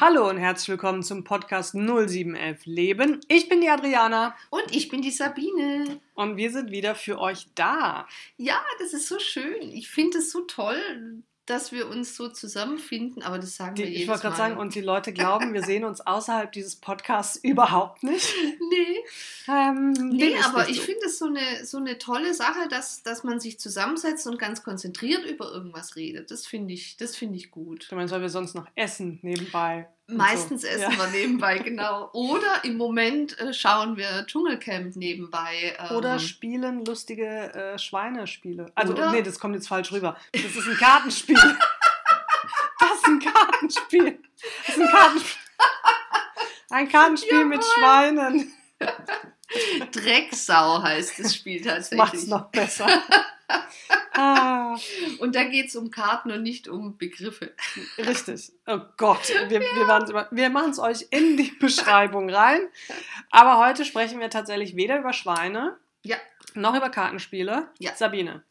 Hallo und herzlich willkommen zum Podcast 0711 Leben. Ich bin die Adriana Und ich bin die Sabine. und wir sind wieder für euch da. Ja, das ist so schön. Ich finde es so toll, dass wir uns so zusammenfinden, aber das sagen Die, wir jedes ich wollte gerade sagen, und die Leute glauben, wir sehen uns außerhalb dieses Podcasts überhaupt nicht. nee, Ähm, nee aber ich finde es so eine, so eine tolle Sache, dass, dass man sich zusammensetzt und ganz konzentriert über irgendwas redet. Das finde ich, das finde ich gut. Du meinst, weil wir sonst noch essen nebenbei. Meistens so. essen Ja. wir nebenbei, genau. Oder im Moment äh, schauen wir Dschungelcamp nebenbei. Ähm, Oder spielen lustige äh, Schweinespiele. Also, Oder- nee, das kommt jetzt falsch rüber. Das ist ein Kartenspiel. das ist ein Kartenspiel. Das ist ein Kartenspiel. Ein Kartenspiel mit. Schweinen. Drecksau heißt das Spiel tatsächlich. macht's noch besser. ah, Und da geht es um Karten und nicht um Begriffe. richtig. Oh Gott, wir, über- wir machen es euch in die Beschreibung rein. Aber heute sprechen wir tatsächlich weder über Schweine Ja. noch über Kartenspiele. Ja. Sabine,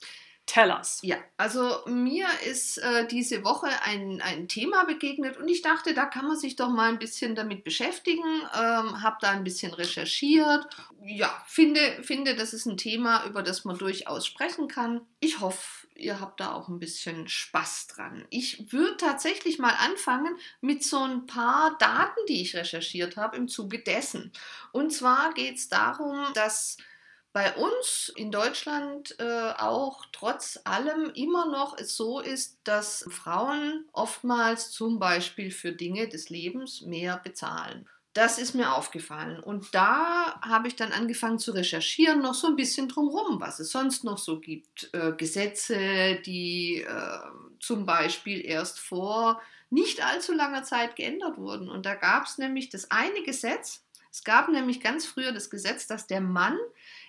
tell us. Ja, also mir ist äh, diese Woche ein, ein Thema begegnet und ich dachte, da kann man sich doch mal ein bisschen damit beschäftigen. Ähm, habe da ein bisschen recherchiert. Ja, finde, finde, das ist ein Thema, über das man durchaus sprechen kann. Ich hoffe, ihr habt da auch ein bisschen Spaß dran. Ich würde tatsächlich mal anfangen mit so ein paar Daten, die ich recherchiert habe im Zuge dessen. Und zwar geht es darum, dass bei uns in Deutschland äh, auch trotz allem immer noch es so ist, dass Frauen oftmals zum Beispiel für Dinge des Lebens mehr bezahlen. Das ist mir aufgefallen. Und da habe ich dann angefangen zu recherchieren, noch so ein bisschen drumherum, was es sonst noch so gibt. Äh, Gesetze, die äh, zum Beispiel erst vor nicht allzu langer Zeit geändert wurden. Und da gab es nämlich das eine Gesetz. Es gab nämlich ganz früher das Gesetz, dass der Mann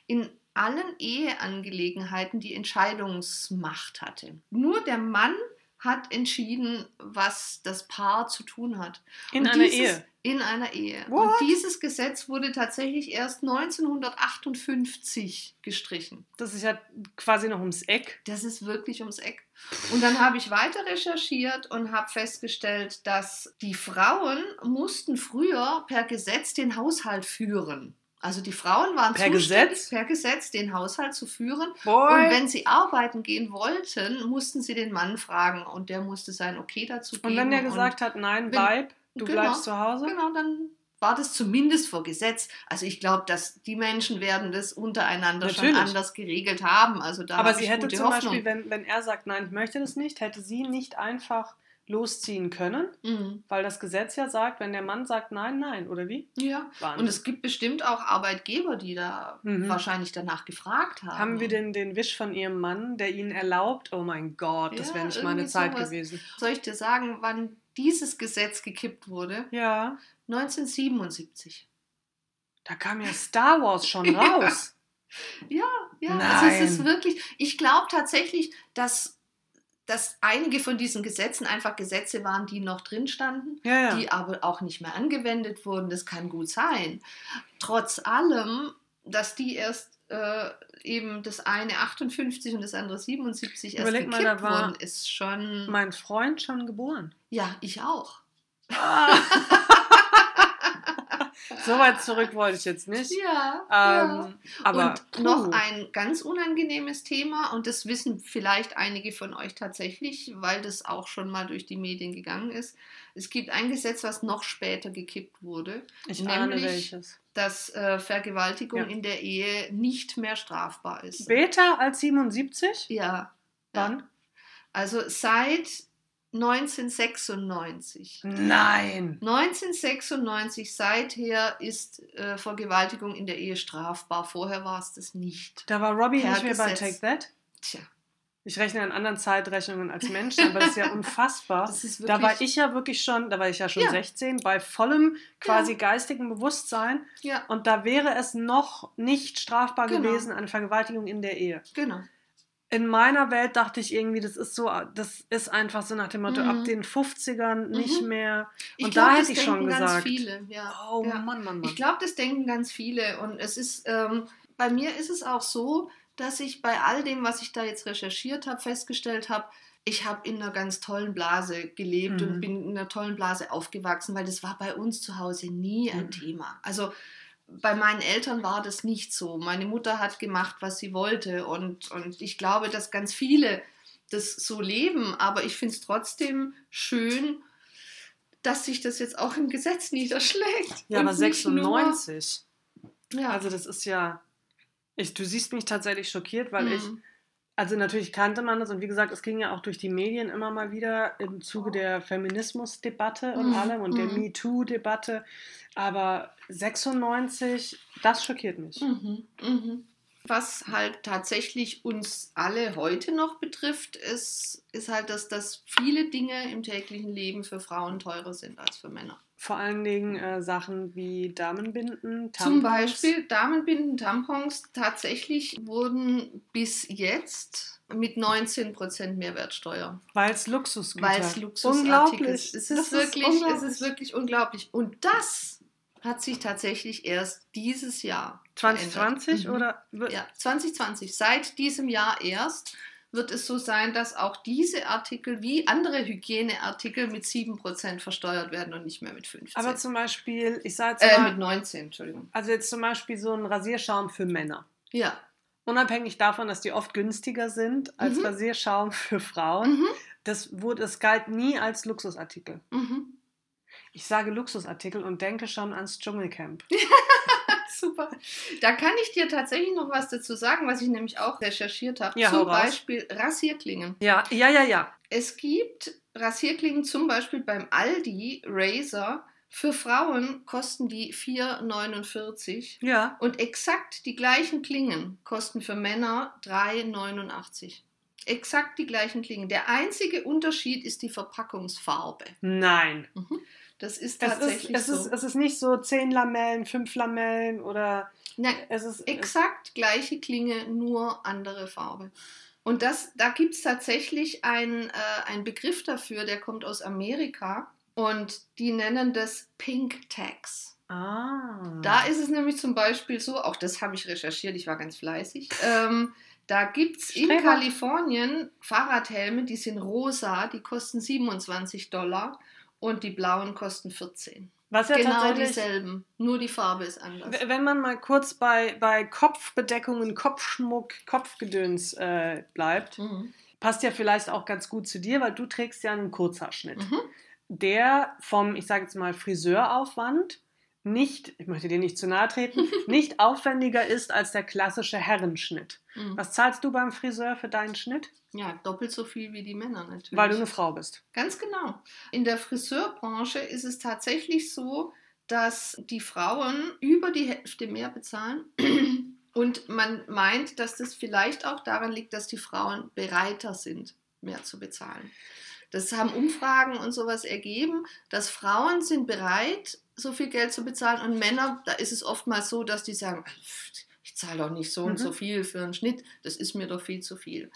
in allen Eheangelegenheiten die Entscheidungsmacht hatte. Nur der Mann hat entschieden, was das Paar zu tun hat. In Und einer dieses, Ehe. In einer Ehe. What? Und dieses Gesetz wurde tatsächlich erst 1958 gestrichen. Das ist ja quasi noch ums Eck. Das ist wirklich ums Eck. Und dann habe ich weiter recherchiert und habe festgestellt, dass die Frauen mussten früher per Gesetz den Haushalt führen. Also die Frauen waren Per Gesetz? per Gesetz den Haushalt zu führen. Boy. Und wenn sie arbeiten gehen wollten, mussten sie den Mann fragen und der musste sein Okay dazu geben. Und wenn der gesagt hat, nein, bleib, du Genau, bleibst zu Hause. Genau, dann war das zumindest vor Gesetz. Also ich glaube, dass die Menschen werden das untereinander schon Natürlich. anders geregelt haben. Also da Aber sie hätte zum Hoffnung. Beispiel, wenn, wenn er sagt, nein, ich möchte das nicht, hätte sie nicht einfach losziehen können, Mhm. weil das Gesetz ja sagt, wenn der Mann sagt nein, nein, oder wie? Ja. Wahnsinn. Und es gibt bestimmt auch Arbeitgeber, die da Mhm. wahrscheinlich danach gefragt haben. Haben wir den, den Wisch von ihrem Mann, der ihnen erlaubt? Oh mein Gott, das Ja, wäre nicht meine Zeit sowas. gewesen. Soll ich dir sagen, wann dieses Gesetz gekippt wurde? Ja, 1977. da kam ja Star Wars schon raus. Ja, ja, also es ist wirklich, ich glaube tatsächlich, dass, dass einige von diesen Gesetzen einfach Gesetze waren, die noch drin standen, Ja, ja. die aber auch nicht mehr angewendet wurden. Das kann gut sein. Trotz allem, dass die erst äh, eben das eine 58 und das andere 77 erst Überleg mal, gekippt da war wurden, ist schon. mein Freund schon geboren. ja, ich auch. so weit zurück wollte ich jetzt nicht. Ja. ja. Ähm, aber und noch ein ganz unangenehmes Thema, und das wissen vielleicht einige von euch tatsächlich, weil das auch schon mal durch die Medien gegangen ist. Es gibt ein Gesetz, was noch später gekippt wurde, ich ahne nämlich- welches. dass äh, Vergewaltigung Ja. in der Ehe nicht mehr strafbar ist. Später als 77? ja. Wann? Also seit 1996. Nein. 1996 seither ist äh, Vergewaltigung in der Ehe strafbar. Vorher war es das nicht. Da war Robbie Per nicht mehr bei. Take That. Tja, Ich rechne in anderen Zeitrechnungen als Mensch, aber das ist ja unfassbar. ist Da war ich ja wirklich schon, da war ich ja schon Ja. 16, bei vollem quasi geistigem Bewusstsein. Ja, Und da wäre es noch nicht strafbar Genau. gewesen, eine Vergewaltigung in der Ehe. genau. In meiner Welt dachte ich irgendwie, das ist so, das ist einfach so nach dem Motto, Mhm. ab den 50ern nicht Mhm. mehr. Ich Und glaub, da hätte ich schon denken ganz gesagt. viele. Ja. Oh ja. Mann, Mann, Mann. Ich glaube, das denken ganz viele. Und es ist, ähm, bei mir ist es auch so, dass ich bei all dem, was ich da jetzt recherchiert habe, festgestellt habe, ich habe in einer ganz tollen Blase gelebt und Mhm. bin in einer tollen Blase aufgewachsen, weil das war bei uns zu Hause nie ein Mhm. Thema. Also bei meinen Eltern war das nicht so. Meine Mutter hat gemacht, was sie wollte und, und ich glaube, dass ganz viele das so leben, aber ich finde es trotzdem schön, dass sich das jetzt auch im Gesetz niederschlägt. Ja, aber nicht nur- 96. ja. Also das ist ja. Ich, du siehst mich tatsächlich schockiert, weil ich. Also natürlich kannte man das und wie gesagt, es ging ja auch durch die Medien immer mal wieder im Zuge der Feminismusdebatte und Mhm, allem und der mhm. MeToo-Debatte. Aber 96, das schockiert mich. Mhm, mhm. Was halt tatsächlich uns alle heute noch betrifft, ist, ist halt, dass, dass viele Dinge im täglichen Leben für Frauen teurer sind als für Männer. Vor allen Dingen äh, Sachen wie Damenbinden, Tampons. Zum Beispiel Damenbinden, Tampons tatsächlich wurden bis jetzt mit 19% Mehrwertsteuer. Weil es Luxusgüter. Weil es Luxusartikel Unglaublich. ist. Es Das ist, wirklich, es unglaublich. ist wirklich unglaublich. Und das hat sich tatsächlich erst dieses Jahr 2020 verändert. Mhm. oder? Ja, 2020. Seit diesem Jahr erst wird es so sein, dass auch diese Artikel wie andere Hygieneartikel mit 7% versteuert werden und nicht mehr mit 15%. Aber zum Beispiel, ich sage jetzt äh, mal, mit 19, Entschuldigung. also jetzt zum Beispiel so ein Rasierschaum für Männer. Ja. Unabhängig davon, dass die oft günstiger sind als Mhm. Rasierschaum für Frauen, Mhm. das, wurde, das galt nie als Luxusartikel. Mhm. Ich sage Luxusartikel und denke schon ans Dschungelcamp. Super. Da kann ich dir tatsächlich noch was dazu sagen, was ich nämlich auch recherchiert habe. Ja, zum. Beispiel Rasierklingen. Ja, ja, ja, ja. Es gibt Rasierklingen zum Beispiel beim Aldi Razor. Für Frauen kosten die 4,49 Ja. und exakt die gleichen Klingen kosten für Männer 3,89. Exakt die gleichen Klingen. Der einzige Unterschied ist die Verpackungsfarbe. Nein. Das ist Es ist, tatsächlich es, so. ist, es ist nicht so 10 Lamellen, 5 Lamellen oder Nein, es ist. exakt gleiche Klinge, nur andere Farbe. Und das, da gibt es tatsächlich einen, äh, einen Begriff dafür, der kommt aus Amerika und die nennen das Pink Tags. Ah. Da ist es nämlich zum Beispiel so, auch das habe ich recherchiert, ich war ganz fleißig. Ähm, da gibt es in. Kalifornien Fahrradhelme, die sind rosa, die kosten 27 Dollar und die blauen kosten 14. Was ja genau dieselben, nur die Farbe ist anders. Wenn man mal kurz bei, bei Kopfbedeckungen, Kopfschmuck, Kopfgedöns äh, bleibt, Mhm. passt ja vielleicht auch ganz gut zu dir, weil du trägst ja einen Kurzhaarschnitt, Mhm. der vom, ich sage jetzt mal, Friseuraufwand nicht, ich möchte dir nicht zu nahe treten, nicht aufwendiger ist als der klassische Herrenschnitt. Mhm. Was zahlst du beim Friseur für deinen Schnitt? Ja, doppelt so viel wie die Männer natürlich. Weil du eine Frau bist. Ganz genau. In der Friseurbranche ist es tatsächlich so, dass die Frauen über die Hälfte mehr bezahlen. Und man meint, dass das vielleicht auch daran liegt, dass die Frauen bereiter sind, mehr zu bezahlen. Das haben Umfragen und sowas ergeben, dass Frauen sind bereit, so viel Geld zu bezahlen und Männer, da ist es oftmals so, dass die sagen, "Pff, ich zahle doch nicht so und Mhm. so viel für einen Schnitt, das ist mir doch viel zu viel.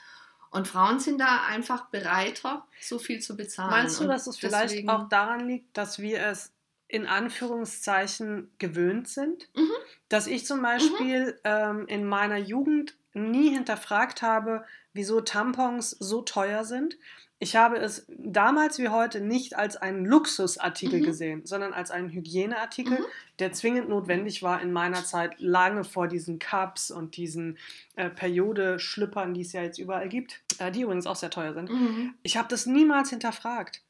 Und Frauen sind da einfach bereiter, so viel zu bezahlen. Meinst du, Und dass es vielleicht deswegen- auch daran liegt, dass wir es in Anführungszeichen gewöhnt sind? Mhm. Dass ich zum Beispiel ähm, in meiner Jugend nie hinterfragt habe, wieso Tampons so teuer sind. Ich habe es damals wie heute nicht als einen Luxusartikel Mhm. gesehen, sondern als einen Hygieneartikel, Mhm. der zwingend notwendig war in meiner Zeit, lange vor diesen Cups und diesen äh, Periodeschlüppern, die es ja jetzt überall gibt, äh, die übrigens auch sehr teuer sind. Mhm. Ich habe das niemals hinterfragt,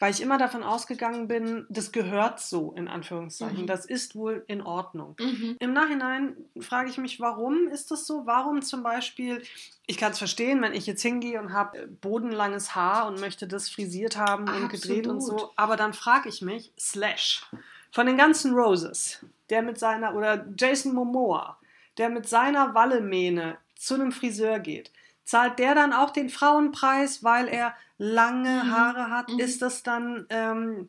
weil ich immer davon ausgegangen bin, das gehört so, in Anführungszeichen. Mhm. Das ist wohl in Ordnung. Mhm. Im Nachhinein frage ich mich, warum ist das so? Warum zum Beispiel, ich kann es verstehen, wenn ich jetzt hingehe und habe bodenlanges Haar und möchte das frisiert haben und gedreht und so, Absolut. aber dann frage ich mich, Slash, von den ganzen Roses, der mit seiner, oder Jason Momoa, der mit seiner Wallemähne zu einem Friseur geht, zahlt der dann auch den Frauenpreis, weil er lange Mhm. Haare hat? Mhm. Ist das dann, ähm,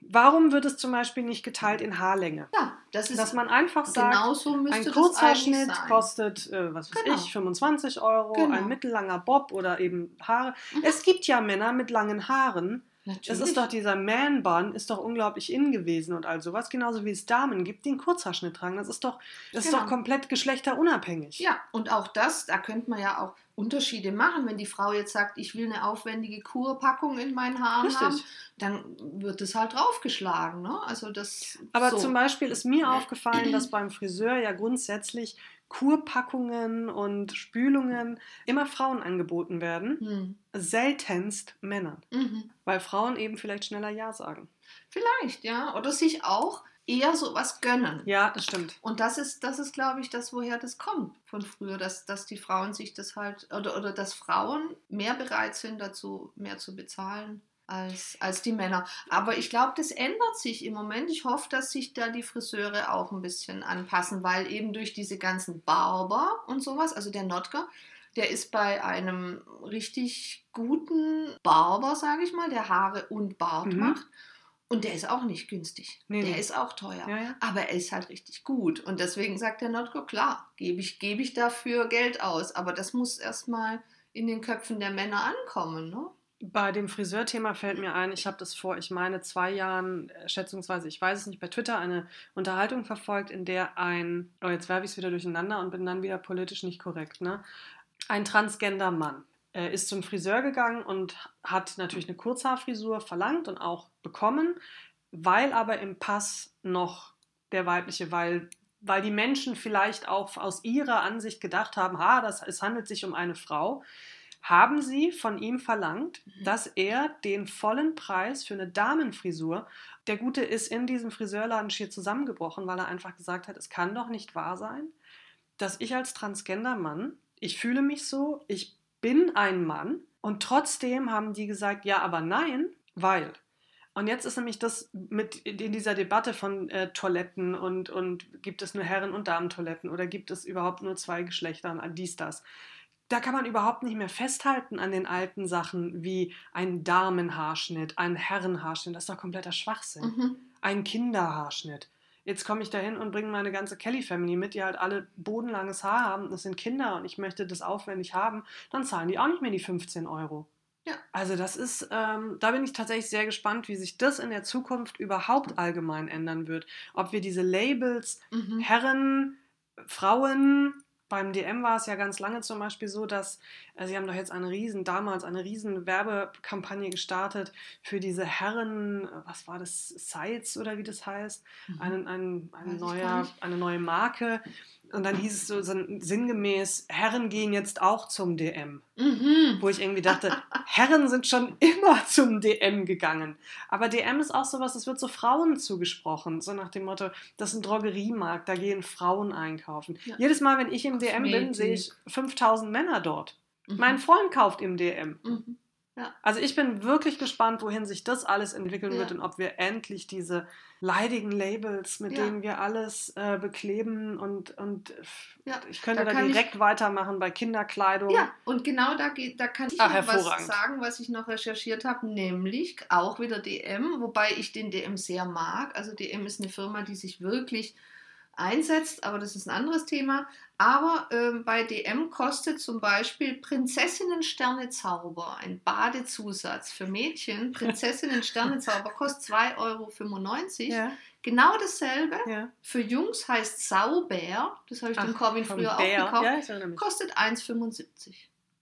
warum wird es zum Beispiel nicht geteilt in Haarlänge? Ja, das ist Dass man einfach sagt, genau so müsste ein Kurzhaarschnitt kostet, äh, was weiß Genau. ich, 25 Euro, Genau. ein mittellanger Bob oder eben Haare. Mhm. Es gibt ja Männer mit langen Haaren, Das Natürlich. ist doch dieser Man-Bun, ist doch unglaublich in gewesen und all sowas. Genauso wie es Damen gibt, die einen Kurzhaarschnitt tragen. Das ist doch, das ist Genau. doch komplett geschlechterunabhängig. Ja, und auch das, da könnte man ja auch Unterschiede machen. Wenn die Frau jetzt sagt, ich will eine aufwendige Kurpackung in meinen Haaren Richtig. haben, dann wird es halt draufgeschlagen. Ne? Also das. Aber so. zum Beispiel ist mir aufgefallen, dass beim Friseur ja grundsätzlich Kurpackungen und Spülungen immer Frauen angeboten werden, Hm. seltenst Männern, Mhm. weil Frauen eben vielleicht schneller Ja sagen. Vielleicht, ja. Oder sich auch eher so was gönnen. Ja, das stimmt. Und das ist, das ist, glaube ich, das, woher das kommt von früher, dass, dass die Frauen sich das halt, oder, oder dass Frauen mehr bereit sind, dazu mehr zu bezahlen als, als die Männer. Aber ich glaube, das ändert sich im Moment. Ich hoffe, dass sich da die Friseure auch ein bisschen anpassen, weil eben durch diese ganzen Barber und sowas, also der Notker, der ist bei einem richtig guten Barber, sage ich mal, der Haare und Bart Mhm. macht. Und der ist auch nicht günstig. Nee, der nee. ist auch teuer. Ja, ja. Aber er ist halt richtig gut. Und deswegen sagt der Notco, klar, gebe ich, gebe ich dafür Geld aus. Aber das muss erstmal in den Köpfen der Männer ankommen. Ne? Bei dem Friseurthema fällt mir ein, ich habe das vor, ich meine, zwei Jahren, äh, schätzungsweise, ich weiß es nicht, bei Twitter eine Unterhaltung verfolgt, in der ein, oh, jetzt werfe ich es wieder durcheinander und bin dann wieder politisch nicht korrekt, ne? Ein transgender Mann äh, ist zum Friseur gegangen und hat natürlich eine Kurzhaarfrisur verlangt und auch bekommen, weil aber im Pass noch der weibliche, weil, weil die Menschen vielleicht auch aus ihrer Ansicht gedacht haben, ha, das, es handelt sich um eine Frau, haben sie von ihm verlangt, Mhm. dass er den vollen Preis für eine Damenfrisur, der Gute ist in diesem Friseurladen schier zusammengebrochen, weil er einfach gesagt hat, es kann doch nicht wahr sein, dass ich als transgender Mann, ich fühle mich so, ich bin ein Mann und trotzdem haben die gesagt, ja, aber nein, weil. Und jetzt ist nämlich das mit in dieser Debatte von äh, Toiletten und, und gibt es nur Herren- und Damentoiletten oder gibt es überhaupt nur zwei Geschlechter, dies, das. Da kann man überhaupt nicht mehr festhalten an den alten Sachen wie ein Damenhaarschnitt, ein Herrenhaarschnitt. Das ist doch kompletter Schwachsinn. Mhm. Ein Kinderhaarschnitt. Jetzt komme ich dahin und bringe meine ganze Kelly-Family mit, die halt alle bodenlanges Haar haben. Das sind Kinder und ich möchte das aufwendig haben. Dann zahlen die auch nicht mehr die 15 Euro. Ja. Also das ist, ähm, da bin ich tatsächlich sehr gespannt, wie sich das in der Zukunft überhaupt allgemein ändern wird. Ob wir diese Labels Mhm. Herren, Frauen, beim DM war es ja ganz lange zum Beispiel so, dass äh, sie haben doch jetzt eine riesen, damals eine riesen Werbekampagne gestartet für diese Herren, äh, was war das, Sites oder wie das heißt, ein, ein, ein gar neuer, eine neue Marke. Und dann hieß es so, so sinngemäß, Herren gehen jetzt auch zum DM. Mhm. Wo ich irgendwie dachte, Herren sind schon immer zum DM gegangen. Aber DM ist auch sowas, das wird so Frauen zugesprochen. So nach dem Motto, das ist ein Drogeriemarkt, da gehen Frauen einkaufen. Ja. Jedes Mal, wenn ich im DM bin, sehe ich 5000 Männer dort. Mhm. Mein Freund kauft im DM. Mhm. Also ich bin wirklich gespannt, wohin sich das alles entwickeln Ja. wird und ob wir endlich diese leidigen Labels, mit Ja. denen wir alles äh, bekleben und, und Ja, ich könnte da da, kann ich- direkt weitermachen bei Kinderkleidung. Ja, und genau da, geht, da kann ich Ach, noch was sagen, was ich noch recherchiert habe, nämlich auch wieder DM, wobei ich den DM sehr mag. Also DM ist eine Firma, die sich wirklich einsetzt, aber das ist ein anderes Thema. Aber ähm, bei DM kostet zum Beispiel Prinzessinnen-Sterne-Zauber, ein Badezusatz für Mädchen, Prinzessinnen-Sterne-Zauber kostet 2,95 Euro. Ja, Genau dasselbe. ja. Für Jungs heißt Saubär, das habe ich dem Ach, Corvin vom früher Bär. auch gekauft, Ja, kostet 1,75.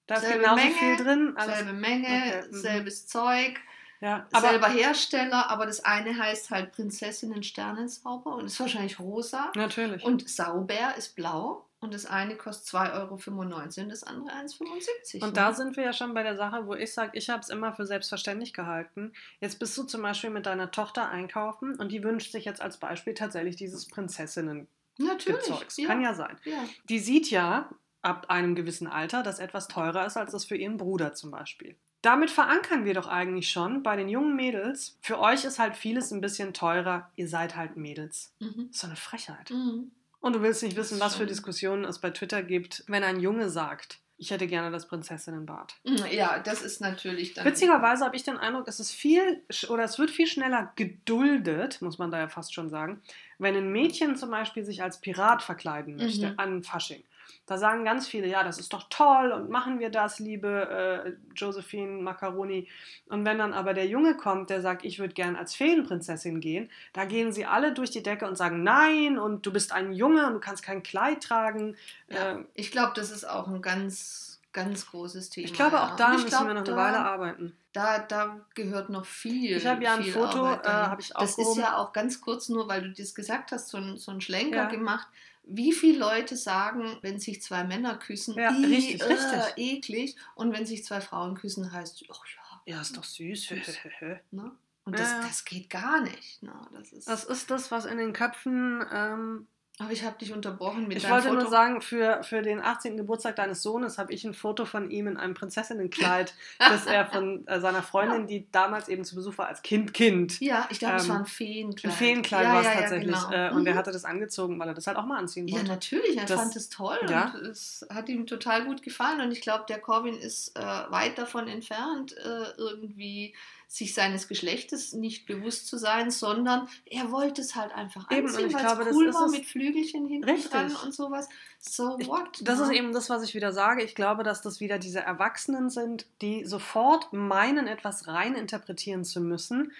Da ist selbe genauso Menge, viel drin. Alles, Selbe Menge, Okay, mhm. selbes Zeug, ja. Aber selber Hersteller, aber das eine heißt halt Prinzessinnen Sternenzauber und ist wahrscheinlich rosa. natürlich. Und Saubär ist blau und das eine kostet 2,95 Euro und das andere 1,75. Und da sind wir ja schon bei der Sache, wo ich sage, ich habe es immer für selbstverständlich gehalten. Jetzt bist du zum Beispiel mit deiner Tochter einkaufen und die wünscht sich jetzt als Beispiel tatsächlich dieses Prinzessinnen-Gezeugs. Natürlich. Ja. Kann ja sein. ja. Die sieht ja ab einem gewissen Alter, dass etwas teurer ist als das für ihren Bruder zum Beispiel. Damit verankern wir doch eigentlich schon bei den jungen Mädels, für euch ist halt vieles ein bisschen teurer, ihr seid halt Mädels. Mhm. So eine Frechheit. Mhm. Und du willst nicht wissen, was für. Diskussionen es bei Twitter gibt, wenn ein Junge sagt, ich hätte gerne das Prinzessinnenbad. Mhm. Ja, das ist natürlich dann. Witzigerweise habe ich den Eindruck, es ist viel oder es wird viel schneller geduldet, muss man da ja fast schon sagen, wenn ein Mädchen zum Beispiel sich als Pirat verkleiden möchte Mhm. an Fasching. Da sagen ganz viele, ja, das ist doch toll und machen wir das, liebe äh, Josephine Macaroni. Und wenn dann aber der Junge kommt, der sagt, ich würde gern als Feenprinzessin gehen, da gehen sie alle durch die Decke und sagen, nein, und du bist ein Junge und du kannst kein Kleid tragen. Ja, äh, ich glaube, das ist auch ein ganz, ganz großes Thema. Ich glaube, auch da müssen glaub, wir noch eine Weile arbeiten. Da, da gehört noch viel. Ich habe ja ein Foto, äh, habe ich auch. Das ist ja auch ganz kurz nur, weil du das gesagt hast, so ein, so ein Schlenker ja. gemacht wie viele Leute sagen, wenn sich zwei Männer küssen, ja, richtig, äh, richtig. eklig, und wenn sich zwei Frauen küssen, heißt, ach ja, ja, ist doch süß. süß. ne? Und das, ja. das geht gar nicht. Ne? Das, ist das ist das, was in den Köpfen ähm, aber ich habe dich unterbrochen mit Ich wollte Foto. nur sagen, für, für den 18. Geburtstag deines Sohnes habe ich ein Foto von ihm in einem Prinzessinnenkleid, das er von äh, seiner Freundin, die damals eben zu Besuch war, als Kind, Kind. Ja, ich glaube, ähm, es war ein Feenkleid. Ein Feenkleid ja, war es ja, tatsächlich. Ja, genau. äh, und mhm. er hatte das angezogen, weil er das halt auch mal anziehen wollte. Ja, natürlich. Er das, fand es toll und es hat ihm total gut gefallen. Und ich glaube, der Corbin ist äh, weit davon entfernt, äh, irgendwie sich seines Geschlechtes nicht bewusst zu sein, sondern er wollte es halt einfach eben, anziehen, weil es cool war mit Flügelchen hinten richtig. dran und sowas. So what? Ich, das ja. ist eben das, was ich wieder sage. Ich glaube, dass das wieder diese Erwachsenen sind, die sofort meinen, etwas rein interpretieren zu müssen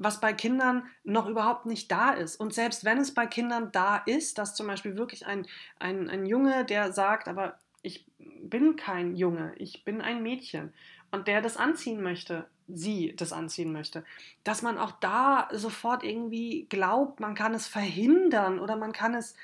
was bei Kindern noch überhaupt nicht da ist. Und selbst wenn es bei Kindern da ist, dass zum Beispiel wirklich ein, ein, ein Junge, der sagt, aber ich bin kein Junge, ich bin ein Mädchen und der das anziehen möchte, sie das anziehen möchte, dass man auch da sofort irgendwie glaubt, man kann es verhindern oder man kann es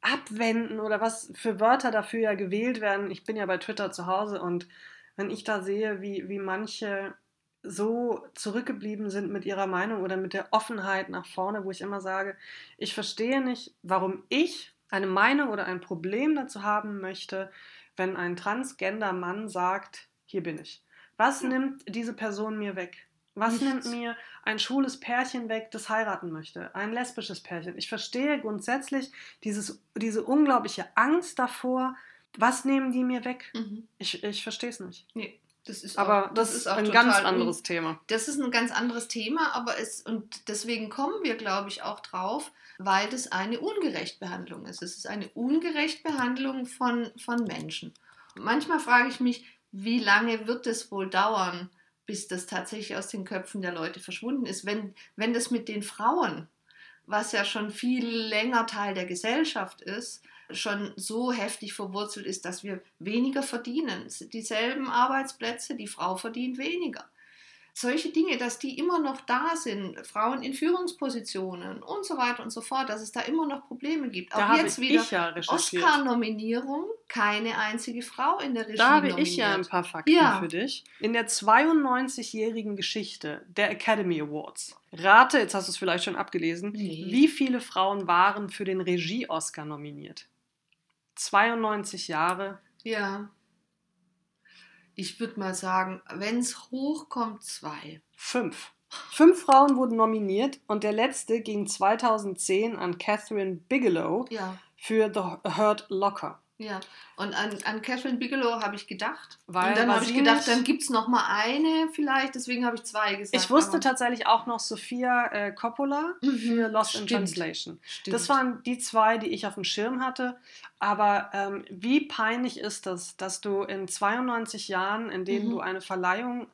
abwenden oder was für Wörter dafür ja gewählt werden. Ich bin ja bei Twitter zu Hause und wenn ich da sehe, wie, wie manche so zurückgeblieben sind mit ihrer Meinung oder mit der Offenheit nach vorne, wo ich immer sage, ich verstehe nicht, warum ich eine Meinung oder ein Problem dazu haben möchte, wenn ein transgender Mann sagt, hier bin ich. Was ja. nimmt diese Person mir weg? Was Nichts. nimmt mir ein schwules Pärchen weg, das heiraten möchte? Ein lesbisches Pärchen. Ich verstehe grundsätzlich dieses, diese unglaubliche Angst davor. Was nehmen die mir weg? Mhm. Ich, ich verstehe es nicht. Nee. Das ist aber auch, das, das, ist ein ganz anderes Thema. Das ist ein ganz anderes Thema, aber es und deswegen kommen wir, glaube ich, auch drauf, weil das eine Ungerechtbehandlung ist. Es ist eine Ungerechtbehandlung von, von Menschen. Manchmal frage ich mich, wie lange wird es wohl dauern, bis das tatsächlich aus den Köpfen der Leute verschwunden ist, wenn, wenn das mit den Frauen, was ja schon viel länger Teil der Gesellschaft ist, schon so heftig verwurzelt ist, dass wir weniger verdienen. Dieselben Arbeitsplätze, die Frau verdient weniger solche Dinge, dass die immer noch da sind, Frauen in Führungspositionen und so weiter und so fort, dass es da immer noch Probleme gibt. Da Auch jetzt wieder ja Oscar-Nominierung, keine einzige Frau in der Regie. Da habe ich ja ein paar Fakten ja. für dich. In der 92-jährigen Geschichte der Academy Awards. Rate, jetzt hast du es vielleicht schon abgelesen, nee. wie viele Frauen waren für den Regie-Oscar nominiert? 92 Jahre. Ja. Ich würde mal sagen, wenn es hochkommt, zwei. Fünf. Fünf Frauen wurden nominiert und der letzte ging 2010 an Catherine Bigelow ja. für The Hurt Locker. Ja, und an, an Catherine Bigelow habe ich gedacht. Weil, und dann habe ich gedacht, dann gibt es noch mal eine vielleicht, deswegen habe ich zwei gesagt. Ich wusste tatsächlich auch noch Sophia äh, Coppola mhm. für Lost Stimmt. in Translation. Stimmt. Das waren die zwei, die ich auf dem Schirm hatte. Aber ähm, wie peinlich ist das, dass du in 92 Jahren, in denen mhm. du eine Verleihung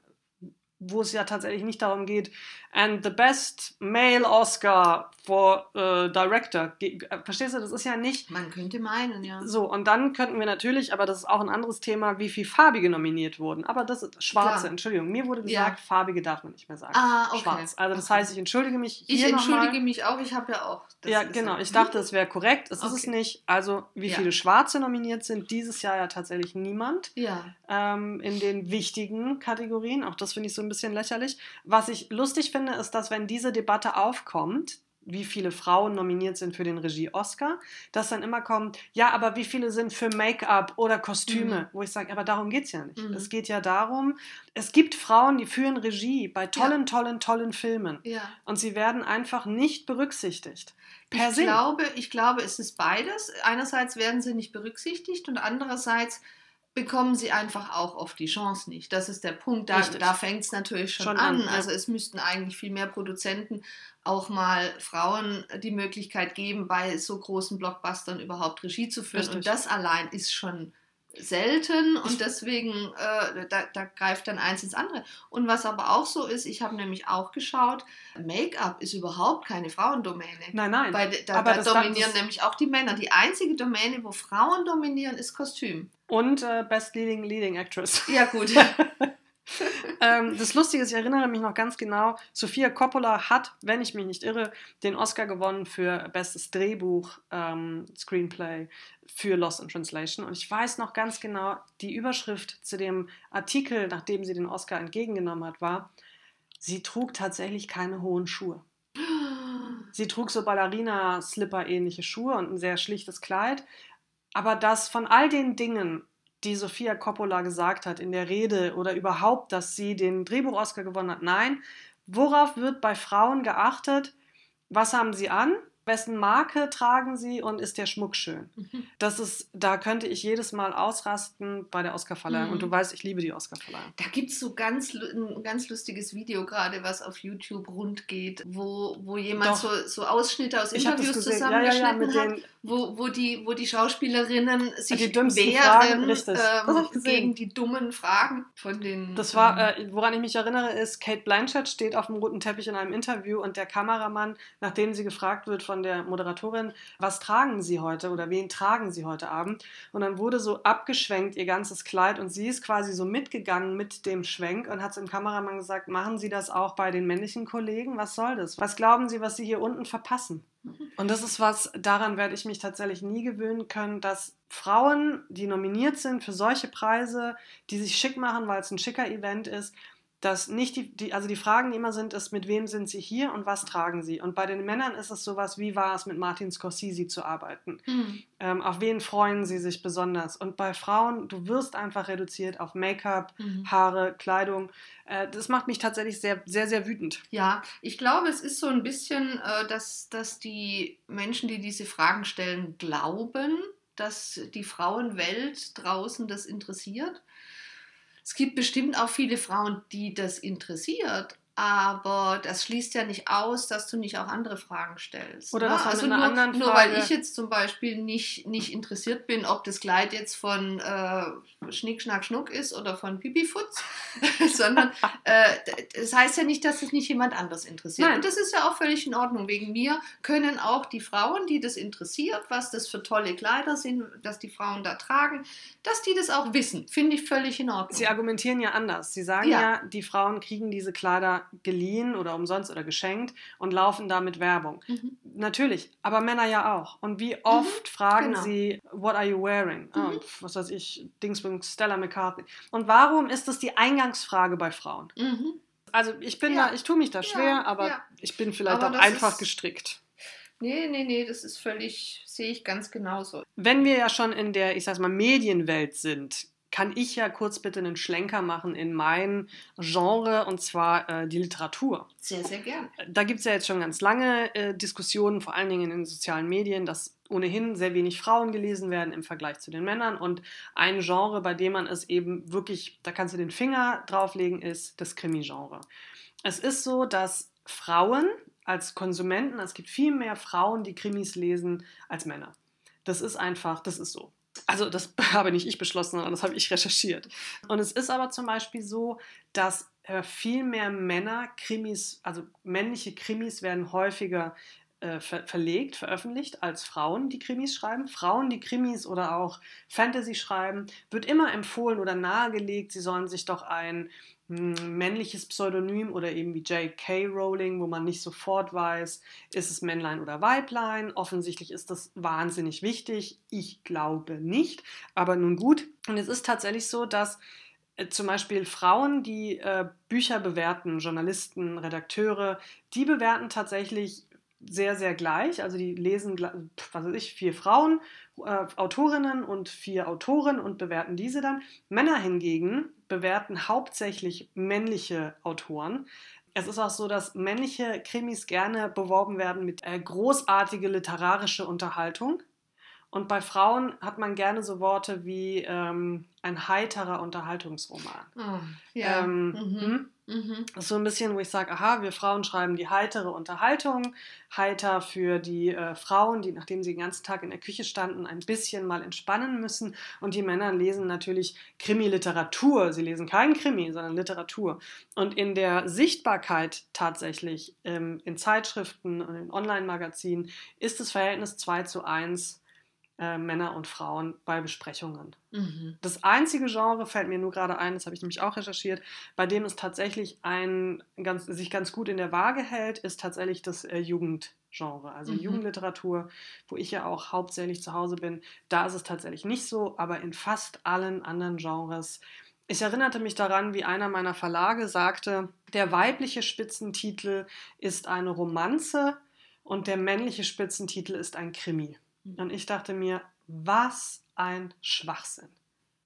wo es ja tatsächlich nicht darum geht, and the best male Oscar for uh, Director. Ge äh, Verstehst du, das ist ja nicht. Man könnte meinen, ja. So, und dann könnten wir natürlich, aber das ist auch ein anderes Thema, wie viel farbige nominiert wurden. Aber das ist schwarze, Klar. Entschuldigung. Mir wurde gesagt, ja. farbige darf man nicht mehr sagen. Ah, okay. Schwarz. Also das okay. heißt, ich entschuldige mich. ich entschuldige mich auch, ich habe ja auch. ja, genau. Ich dachte, es wäre korrekt. Es okay. ist es nicht. Also, wie ja. viele Schwarze nominiert sind, dieses Jahr ja tatsächlich niemand. Ja. Ähm, in den wichtigen Kategorien. Auch das finde ich so ein bisschen lächerlich. Was ich lustig finde, ist, dass wenn diese Debatte aufkommt, wie viele Frauen nominiert sind für den Regie-Oscar, dass dann immer kommt, ja, aber wie viele sind für Make-up oder Kostüme, mhm. wo ich sage, aber darum geht es ja nicht. Mhm. Es geht ja darum, es gibt Frauen, die führen Regie bei tollen, ja. tollen, tollen Filmen ja. und sie werden einfach nicht berücksichtigt. Per ich, glaube, ich glaube, es ist beides. Einerseits werden sie nicht berücksichtigt und andererseits bekommen sie einfach auch oft die Chance nicht. Das ist der Punkt. Da, Richtig. da fängt es natürlich schon, Schon an. an. Also es müssten eigentlich viel mehr Produzenten auch mal Frauen die Möglichkeit geben, bei so großen Blockbustern überhaupt Regie zu führen. Und Richtig. das allein ist schon selten und deswegen äh, da, da greift dann eins ins andere. Und was aber auch so ist, ich habe nämlich auch geschaut, Make-up ist überhaupt keine Frauendomäne. Nein, nein. Weil da, Aber da dominieren nämlich auch die Männer. Die einzige Domäne, wo Frauen dominieren, ist Kostüm. Und äh, Best Leading Leading Actress. Ja, gut. ähm, das Lustige ist, ich erinnere mich noch ganz genau, Sofia Coppola hat, wenn ich mich nicht irre, den Oscar gewonnen für bestes Drehbuch, ähm, Screenplay für Lost in Translation. Und ich weiß noch ganz genau, die Überschrift zu dem Artikel, nachdem sie den Oscar entgegengenommen hat, war, sie trug tatsächlich keine hohen Schuhe. Sie trug so Ballerina-Slipper-ähnliche Schuhe und ein sehr schlichtes Kleid. Aber das von all den Dingen, die Sofia Coppola gesagt hat in der Rede oder überhaupt, dass sie den Drehbuch-Oscar gewonnen hat, nein. Worauf wird bei Frauen geachtet? Was haben sie an? Wessen Marke tragen sie und ist der Schmuck schön? Mhm. Das ist, da könnte ich jedes Mal ausrasten bei der Oscarverleihung. Mhm. Und du weißt, ich liebe die Oscarverleihung. Da gibt es so ganz, ein ganz lustiges Video gerade, was auf YouTube rund geht, wo, wo jemand Doch. so, so Ausschnitte aus Ich Interviews gesehen. Ja, ja, ja, zusammengeschnitten hat, wo, wo, die, wo die Schauspielerinnen sich die wehren Fragen, ähm, gegen die dummen Fragen von den. Das war, ähm, äh, woran ich mich erinnere, ist, Kate Blanchett steht auf dem roten Teppich in einem Interview und der Kameramann, nachdem sie gefragt wird von der Moderatorin, was tragen Sie heute oder wen tragen Sie heute Abend? Und dann wurde so abgeschwenkt ihr ganzes Kleid und sie ist quasi so mitgegangen mit dem Schwenk und hat zum Kameramann gesagt, machen Sie das auch bei den männlichen Kollegen? Was soll das? Was glauben Sie, was Sie hier unten verpassen? Und das ist was, daran werde ich mich tatsächlich nie gewöhnen können, dass Frauen, die nominiert sind für solche Preise, die sich schick machen, weil es ein schicker Event ist, dass nicht die, die, also die Fragen, die immer sind, ist, mit wem sind sie hier und was tragen sie? Und bei den Männern ist es sowas, wie war es mit Martin Scorsese zu arbeiten? hm. Ähm, auf wen freuen sie sich besonders? Und bei Frauen, du wirst einfach reduziert auf Make-up, Mhm. Haare, Kleidung. Äh, das macht mich tatsächlich sehr, sehr, sehr wütend. Ja, ich glaube, es ist so ein bisschen, äh, dass, dass die Menschen, die diese Fragen stellen, glauben, dass die Frauenwelt draußen das interessiert. Es gibt bestimmt auch viele Frauen, die das interessiert, aber das schließt ja nicht aus, dass du nicht auch andere Fragen stellst. Oder ne? also nur, nur weil ich jetzt zum Beispiel nicht, nicht interessiert bin, ob das Kleid jetzt von äh, Schnick, Schnack, Schnuck ist oder von Pipifutz, sondern äh, das heißt ja nicht, dass es nicht jemand anders interessiert. Nein. Und das ist ja auch völlig in Ordnung. Wegen mir können auch die Frauen, die das interessiert, was das für tolle Kleider sind, dass die Frauen da tragen, dass die das auch wissen. Finde ich völlig in Ordnung. Sie argumentieren ja anders. Sie sagen ja. Ja. die Frauen kriegen diese Kleider geliehen oder umsonst oder geschenkt und laufen damit Werbung. Mhm. Natürlich, aber Männer ja auch. Und wie oft fragen genau. sie, what are you wearing? Oh, Mhm. pf, was weiß ich, Dingsbums, Stella McCartney. Und warum ist das die Eingangsfrage bei Frauen? Mhm. Also ich bin Ja. da, ich tue mich da schwer, Ja, aber ja. ich bin vielleicht Aber auch einfach ist- gestrickt. Nee, nee, nee, das ist völlig, sehe ich ganz genauso. Wenn wir ja schon in der, ich sag's mal, Medienwelt sind, kann ich ja kurz bitte einen Schlenker machen in mein Genre und zwar äh, die Literatur. Sehr, sehr gern. Da gibt es ja jetzt schon ganz lange äh, Diskussionen, vor allen Dingen in den sozialen Medien, dass ohnehin sehr wenig Frauen gelesen werden im Vergleich zu den Männern. Und ein Genre, bei dem man es eben wirklich, da kannst du den Finger drauflegen, ist das Krimi-Genre. Es ist so, dass Frauen als Konsumenten, es gibt viel mehr Frauen, die Krimis lesen, als Männer. Das ist einfach, das ist so. Also das habe nicht ich beschlossen, sondern das habe ich recherchiert. Und es ist aber zum Beispiel so, dass äh, viel mehr Männer Krimis, also männliche Krimis werden häufiger äh, ver verlegt, veröffentlicht als Frauen, die Krimis schreiben. Frauen, die Krimis oder auch Fantasy schreiben, wird immer empfohlen oder nahegelegt, sie sollen sich doch ein männliches Pseudonym oder eben wie J.K. Rowling, wo man nicht sofort weiß, ist es Männlein oder Weiblein. Offensichtlich ist das wahnsinnig wichtig. Ich glaube nicht, aber nun gut. Und es ist tatsächlich so, dass äh, zum Beispiel Frauen, die äh, Bücher bewerten, Journalisten, Redakteure, die bewerten tatsächlich sehr, sehr gleich. Also die lesen, was weiß ich, vier Frauen, äh, Autorinnen und vier Autoren und bewerten diese dann. Männer hingegen bewerten hauptsächlich männliche Autoren. Es ist auch so, dass männliche Krimis gerne beworben werden mit äh, großartige literarische Unterhaltung. Und bei Frauen hat man gerne so Worte wie ähm, ein heiterer Unterhaltungsroman. Oh, ja. Ähm, mhm. Hm? Mhm. Das ist so ein bisschen, wo ich sage, aha, wir Frauen schreiben die heitere Unterhaltung, heiter für die äh, Frauen, die nachdem sie den ganzen Tag in der Küche standen, ein bisschen mal entspannen müssen. Und die Männer lesen natürlich Krimi-Literatur. Sie lesen keinen Krimi, sondern Literatur. Und in der Sichtbarkeit tatsächlich ähm, in Zeitschriften und in Online-Magazinen ist das Verhältnis 2 zu 1 äh, Männer und Frauen bei Besprechungen. Mhm. Das einzige Genre fällt mir nur gerade ein, das habe ich nämlich auch recherchiert, bei dem es tatsächlich ein ganz, sich ganz gut in der Waage hält, ist tatsächlich das äh, Jugendgenre, also Mhm. Jugendliteratur, wo ich ja auch hauptsächlich zu Hause bin. Da ist es tatsächlich nicht so, aber in fast allen anderen Genres. Ich erinnerte mich daran, wie einer meiner Verlage sagte, der weibliche Spitzentitel ist eine Romanze und der männliche Spitzentitel ist ein Krimi. Und ich dachte mir, was ein Schwachsinn.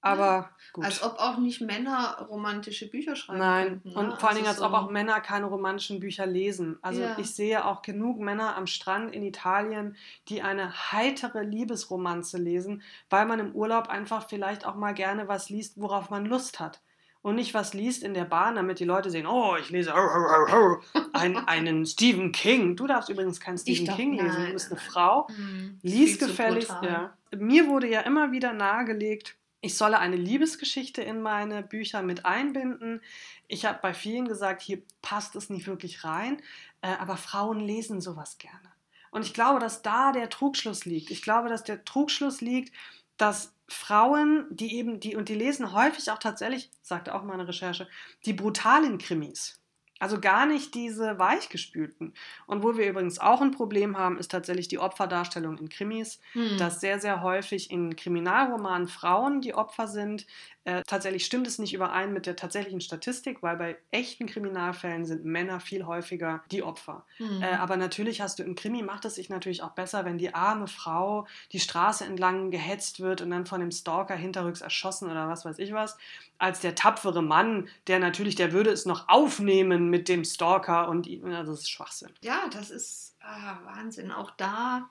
Aber gut. Als ob auch nicht Männer romantische Bücher schreiben Nein, könnten. ne? und vor allen Dingen, als Also ob so- auch Männer keine romantischen Bücher lesen. Also Ja. ich sehe auch genug Männer am Strand in Italien, die eine heitere Liebesromanze lesen, weil man im Urlaub einfach vielleicht auch mal gerne was liest, worauf man Lust hat. Und nicht was liest in der Bahn, damit die Leute sehen, oh, ich lese einen, einen Stephen King. Du darfst übrigens keinen Stephen darf- King lesen, nein, du bist eine. Frau. Mhm. Lies gefälligst, ja. Mir wurde ja immer wieder nahegelegt, ich solle eine Liebesgeschichte in meine Bücher mit einbinden. Ich habe bei vielen gesagt, hier passt es nicht wirklich rein, äh, aber Frauen lesen sowas gerne. Und ich glaube, dass da der Trugschluss liegt. Ich glaube, dass der Trugschluss liegt, dass Frauen, die eben, die, und die lesen häufig auch tatsächlich, sagte auch meine Recherche, die brutalen Krimis. Also gar nicht diese weichgespülten. Und wo wir übrigens auch ein Problem haben, ist tatsächlich die Opferdarstellung in Krimis, Mhm. dass sehr, sehr häufig in Kriminalromanen Frauen die Opfer sind. Äh, tatsächlich stimmt es nicht überein mit der tatsächlichen Statistik, weil bei echten Kriminalfällen sind Männer viel häufiger die Opfer. Mhm. Äh, aber natürlich hast du im Krimi, macht es sich natürlich auch besser, wenn die arme Frau die Straße entlang gehetzt wird und dann von dem Stalker hinterrücks erschossen oder was weiß ich was, als der tapfere Mann, der natürlich, der würde es noch aufnehmen mit dem Stalker und also das ist Schwachsinn. Ja, das ist ah, Wahnsinn. Auch da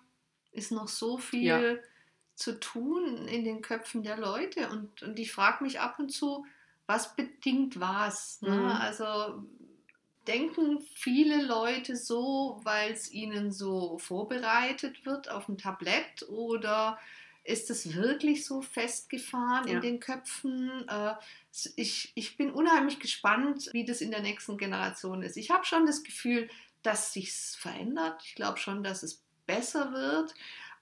ist noch so viel Ja. Zu tun in den Köpfen der Leute. Und, und ich frage mich ab und zu, was bedingt was? Ne? Mhm. Also denken viele Leute so, weil es ihnen so vorbereitet wird auf dem Tablett oder ist es wirklich so festgefahren Ja. in den Köpfen? Äh, ich, ich bin unheimlich gespannt, wie das in der nächsten Generation ist. Ich habe schon das Gefühl, dass sich's verändert. Ich glaube schon, dass es besser wird.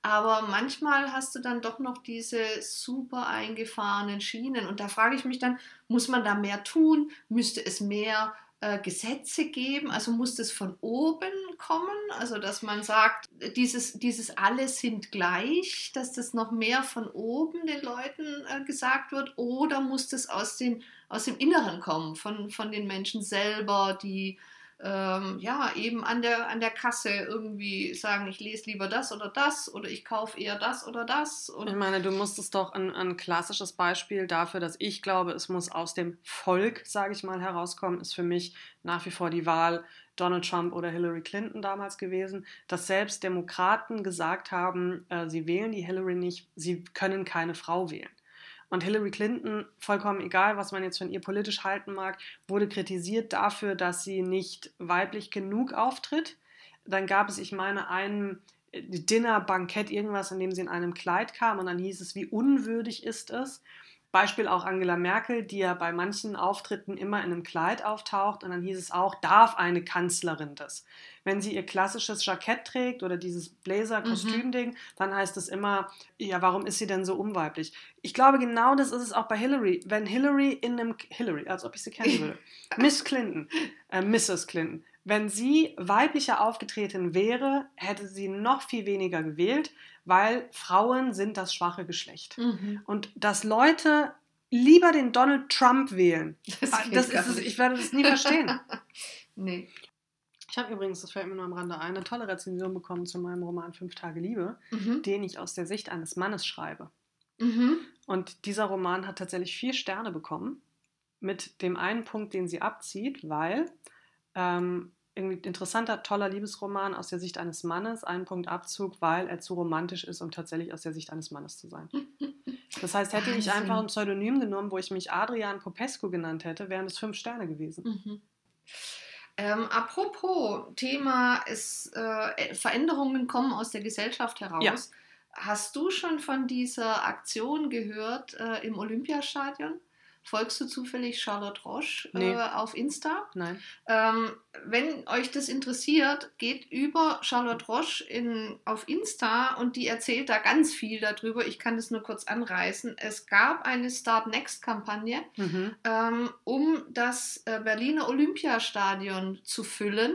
Aber manchmal hast du dann doch noch diese super eingefahrenen Schienen. Und da frage ich mich dann, muss man da mehr tun? Müsste es mehr äh, Gesetze geben? Also muss das von oben kommen? Also dass man sagt, dieses, dieses alle sind gleich, dass das noch mehr von oben den Leuten äh, gesagt wird? Oder muss das aus, den, aus dem Inneren kommen, von, von den Menschen selber, die ähm, ja, eben an der, an der Kasse irgendwie sagen, ich lese lieber das oder das oder ich kaufe eher das oder das. Ich Und meine, du musstest doch ein, ein klassisches Beispiel dafür, dass ich glaube, es muss aus dem Volk, sage ich mal, herauskommen, ist für mich nach wie vor die Wahl Donald Trump oder Hillary Clinton damals gewesen, dass selbst Demokraten gesagt haben, äh, sie wählen die Hillary nicht, sie können keine Frau wählen. Und Hillary Clinton, vollkommen egal, was man jetzt von ihr politisch halten mag, wurde kritisiert dafür, dass sie nicht weiblich genug auftritt. Dann gab es, ich meine, einen Dinner, Bankett, irgendwas, in dem sie in einem Kleid kam und dann hieß es, wie unwürdig ist es. Beispiel auch Angela Merkel, die ja bei manchen Auftritten immer in einem Kleid auftaucht und dann hieß es auch, darf eine Kanzlerin das? Wenn sie ihr klassisches Jackett trägt oder dieses Blazer-Kostüm-Ding, dann heißt es immer, ja, warum ist sie denn so unweiblich? Ich glaube, genau das ist es auch bei Hillary. Wenn Hillary in einem, Hillary, als ob ich sie kennen würde, Miss Clinton, äh, Mrs. Clinton, wenn sie weiblicher aufgetreten wäre, hätte sie noch viel weniger gewählt, weil Frauen sind das schwache Geschlecht. Mhm. Und dass Leute lieber den Donald Trump wählen, Das, Ah, das ist es, ich werde das nie verstehen. Nee. Ich habe übrigens, das fällt mir nur am Rande ein, eine tolle Rezension bekommen zu meinem Roman Fünf Tage Liebe, Mhm. den ich aus der Sicht eines Mannes schreibe. Mhm. Und dieser Roman hat tatsächlich vier Sterne bekommen, mit dem einen Punkt, den sie abzieht, weil ähm, irgendwie interessanter, toller Liebesroman aus der Sicht eines Mannes, einen Punkt Abzug, weil er zu romantisch ist, um tatsächlich aus der Sicht eines Mannes zu sein. Das heißt, hätte ich einfach ein Pseudonym genommen, wo ich mich Adrian Popescu genannt hätte, wären es fünf Sterne gewesen. Mhm. Ähm, apropos Thema ist, äh, Veränderungen kommen aus der Gesellschaft heraus. Ja. Hast du schon von dieser Aktion gehört äh, im Olympiastadion? Folgst du zufällig Charlotte Roche Nee. äh, auf Insta? Nein. Ähm, wenn euch das interessiert, geht über Charlotte Roche in, auf Insta und die erzählt da ganz viel darüber. Ich kann das nur kurz anreißen. Es gab eine Start Next-Kampagne, Mhm. ähm, um das äh, Berliner Olympiastadion zu füllen,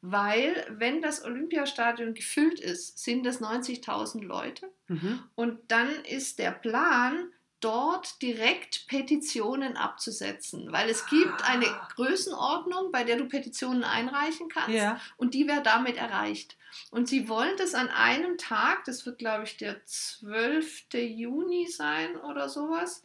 weil wenn das Olympiastadion gefüllt ist, sind es 90.000 Leute. Mhm. Und dann ist der Plan, dort direkt Petitionen abzusetzen, weil es gibt eine Ah. Größenordnung, bei der du Petitionen einreichen kannst Ja. und die wäre damit erreicht. Und sie wollen das an einem Tag, das wird glaube ich der 12. Juni sein oder sowas.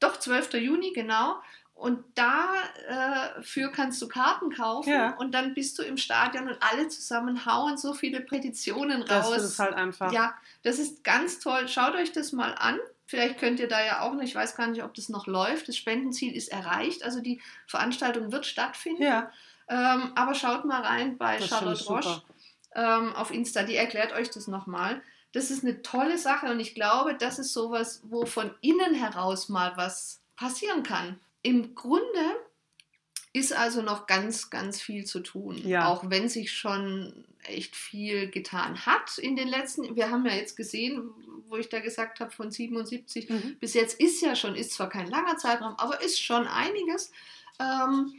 Doch, 12. Juni, genau. Und dafür kannst du Karten kaufen Ja. und dann bist du im Stadion und alle zusammen hauen so viele Petitionen Das raus. ist halt einfach. Ja, das ist ganz toll. Schaut euch das mal an. Vielleicht könnt ihr da ja auch noch, ich weiß gar nicht, ob das noch läuft. Das Spendenziel ist erreicht. Also die Veranstaltung wird stattfinden. Ja, Ähm, aber schaut mal rein bei das Charlotte Roche ähm, auf Insta. Die erklärt euch das nochmal. Das ist eine tolle Sache und ich glaube, das ist sowas, wo von innen heraus mal was passieren kann. Im Grunde ist also noch ganz, ganz viel zu tun. Ja. Auch wenn sich schon echt viel getan hat in den letzten. Wir haben ja jetzt gesehen, wo ich da gesagt habe, von 77 Mhm. bis jetzt ist ja schon, ist zwar kein langer Zeitraum, aber ist schon einiges. Ähm,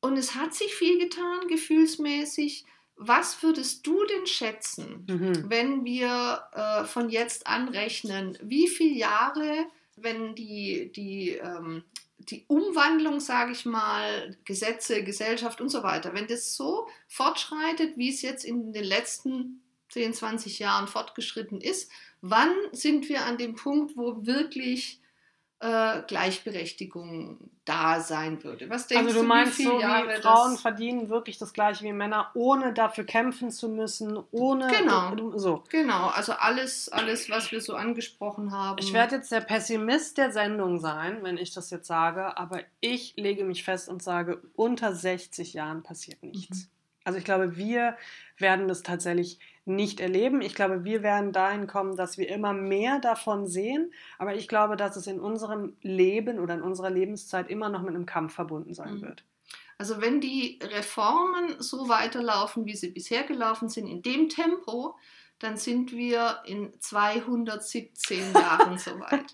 und es hat sich viel getan, gefühlsmäßig. Was würdest du denn schätzen, Mhm. wenn wir äh, von jetzt an rechnen, wie viele Jahre, wenn die, die, ähm, die Umwandlung, sage ich mal, Gesetze, Gesellschaft und so weiter, wenn das so fortschreitet, wie es jetzt in den letzten 10, 20 Jahren fortgeschritten ist, wann sind wir an dem Punkt, wo wirklich äh, Gleichberechtigung da sein würde? Was denkst Also du wie meinst viele so, Jahre wie Frauen verdienen wirklich das gleiche wie Männer, ohne dafür kämpfen zu müssen, ohne Genau. so. Genau, also alles, alles, was wir so angesprochen haben. Ich werde jetzt der Pessimist der Sendung sein, wenn ich das jetzt sage, aber ich lege mich fest und sage, unter 60 Jahren passiert nichts. Mhm. Also ich glaube, wir werden das tatsächlich nicht erleben. Ich glaube, wir werden dahin kommen, dass wir immer mehr davon sehen, aber ich glaube, dass es in unserem Leben oder in unserer Lebenszeit immer noch mit einem Kampf verbunden sein Mhm. wird. Also wenn die Reformen so weiterlaufen, wie sie bisher gelaufen sind, in dem Tempo, dann sind wir in 217 Jahren soweit.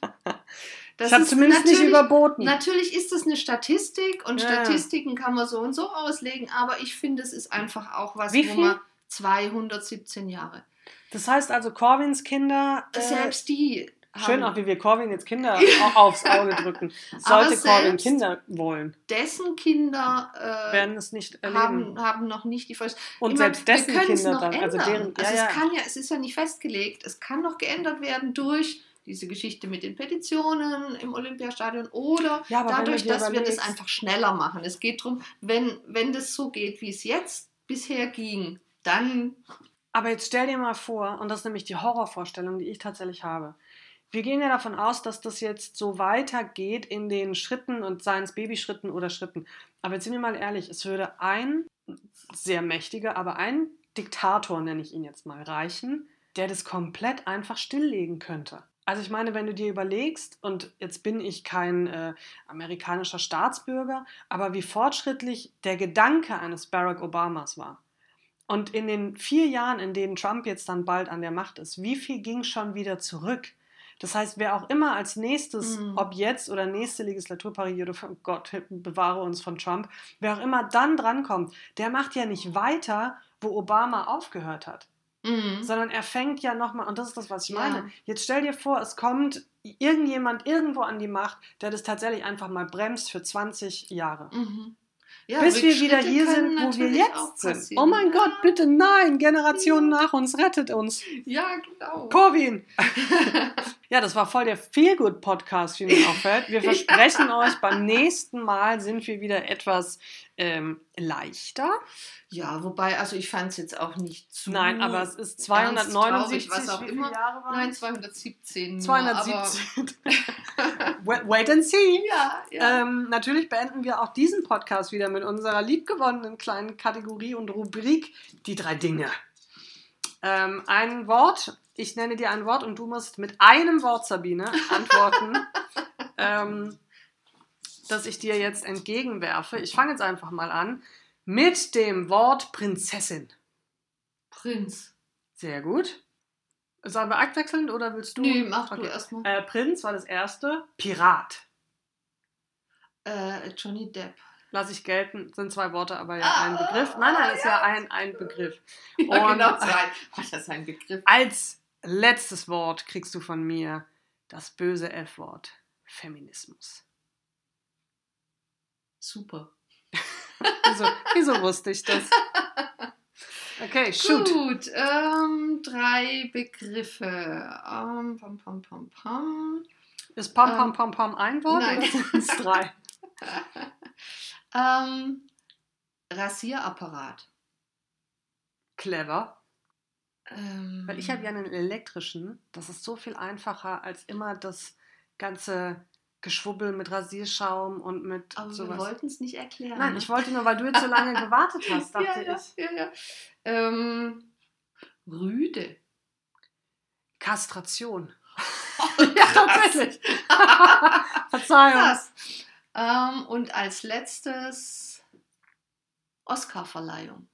Das ich habe ist zumindest nicht überboten. Natürlich ist das eine Statistik und ja. Statistiken kann man so und so auslegen, aber ich finde, es ist einfach auch was, Wie wo viel? man 217 Jahre. Das heißt also, Corwins Kinder. Äh, Selbst die Schön auch, wie wir Corwin jetzt Kinder au- aufs Auge drücken. Sollte Corwin Kinder wollen, dessen Kinder äh, werden es nicht erleben. haben, haben noch nicht die Vollst Und Ich meine, selbst dessen wir können's Kinder dann. Also ändern. deren. Ja, also ja. es kann ja, es ist ja nicht festgelegt. Es kann noch geändert werden durch diese Geschichte mit den Petitionen im Olympiastadion oder Ja, dadurch, dass wir das einfach schneller machen. Es geht darum, wenn, wenn das so geht, wie es jetzt bisher ging, dann Aber jetzt stell dir mal vor, und das ist nämlich die Horrorvorstellung, die ich tatsächlich habe. Wir gehen ja davon aus, dass das jetzt so weitergeht in den Schritten und seien es Babyschritten oder Schritten. Aber jetzt sind wir mal ehrlich, es würde ein sehr mächtiger, aber ein Diktator, nenne ich ihn jetzt mal, reichen, der das komplett einfach stilllegen könnte. Also ich meine, wenn du dir überlegst, und jetzt bin ich kein äh, amerikanischer Staatsbürger, aber wie fortschrittlich der Gedanke eines Barack Obamas war. Und in den vier Jahren, in denen Trump jetzt dann bald an der Macht ist, wie viel ging schon wieder zurück? Das heißt, wer auch immer als nächstes, Mhm. ob jetzt oder nächste Legislaturperiode, von Gott bewahre uns von Trump, wer auch immer dann drankommt, der macht ja nicht weiter, wo Obama aufgehört hat, mm, sondern er fängt ja nochmal, und das ist das, was ich Ja. meine. Jetzt stell dir vor, es kommt irgendjemand irgendwo an die Macht, der das tatsächlich einfach mal bremst für 20 Jahre. mhm. Ja, Bis wir wieder hier sind, wo wir jetzt sind. Oh mein Ja. Gott, bitte nein, Generationen nach uns, rettet uns. Ja, genau. Corwin! Ja, das war voll der Feel-Good-Podcast, wie mir auffällt. Wir versprechen euch, beim nächsten Mal sind wir wieder etwas ähm, leichter. Ja, wobei, also ich fand es jetzt auch nicht zu. Nein, aber es ist ernst, 279, traurig, was auch immer. Jahre waren Nein, es? 217. nur, 217. wait, and see. Ja, ja. Ähm, natürlich beenden wir auch diesen Podcast wieder mit unserer liebgewonnenen kleinen Kategorie und Rubrik Die drei Dinge. Ähm, ein Wort, ich nenne dir ein Wort und du musst mit einem Wort, Sabine, antworten, ähm, das ich dir jetzt entgegenwerfe. Ich fange jetzt einfach mal an mit dem Wort Prinzessin. Prinz. Sehr gut. Sollen wir abwechselnd oder willst du? Nee, mach du Okay. erstmal. Äh, Prinz war das erste. Pirat. Äh, Johnny Depp. Lass ich gelten, sind zwei Worte, aber ja Ah, ein Begriff. Nein, nein, ist ja ein, ein Begriff. Ja, Und- genau, zwei. Oh, das ist ein Begriff. Als letztes Wort kriegst du von mir das böse F-Wort. Feminismus. Super. Wieso, wieso wusste ich das? Okay, shoot. Gut, ähm, drei Begriffe. Ähm, pam, pam, pam, pam. Ist Pam Ähm, Pam Pam Pam ein Wort nein. sind es drei? Ähm, Rasierapparat. Clever. Ähm, Weil ich habe ja einen elektrischen. Das ist so viel einfacher als immer das ganze Geschwubbel mit Rasierschaum und mit Aber wir sowas. wollten es nicht erklären. Nein, ne? ich wollte nur, weil du jetzt so lange gewartet hast, dachte ja, ja, ich. ja, ja. Ähm, Rüde. Kastration. ja, Tatsächlich. Verzeihung. Krass. Ähm, und als letztes Oscarverleihung.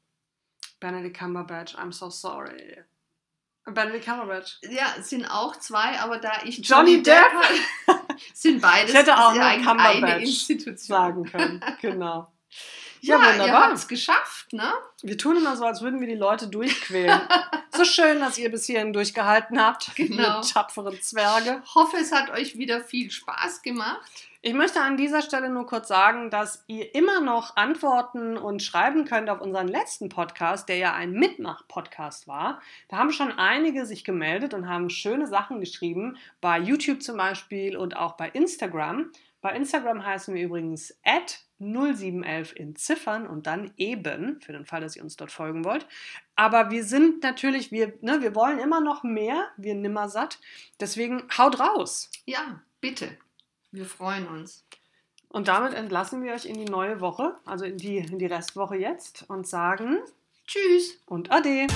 Benedict Cumberbatch, I'm so sorry. Benedict Cumberbatch. Ja, sind auch zwei, aber da ich Johnny Depp? habe, sind beides Ich hätte auch eine Institution. Sagen können. Genau. Ja, Ja, wunderbar. habt es geschafft, ne? Wir tun immer so, als würden wir die Leute durchquälen. so schön, dass ihr bis hierhin durchgehalten habt. Genau. Ihr tapferen Zwerge. Hoffe, es hat euch wieder viel Spaß gemacht. Ich möchte an dieser Stelle nur kurz sagen, dass ihr immer noch antworten und schreiben könnt auf unseren letzten Podcast, der ja ein Mitmach-Podcast war. Da haben schon einige sich gemeldet und haben schöne Sachen geschrieben, bei YouTube zum Beispiel und auch bei Instagram. Bei Instagram heißen wir übrigens 0711 in Ziffern und dann eben, für den Fall, dass ihr uns dort folgen wollt. Aber wir sind natürlich, wir, ne, wir wollen immer noch mehr, wir nimmer satt. Deswegen haut raus. Ja, bitte. Wir freuen uns. Und damit entlassen wir euch in die neue Woche, also in die, in die Restwoche jetzt und sagen Tschüss. und Ade.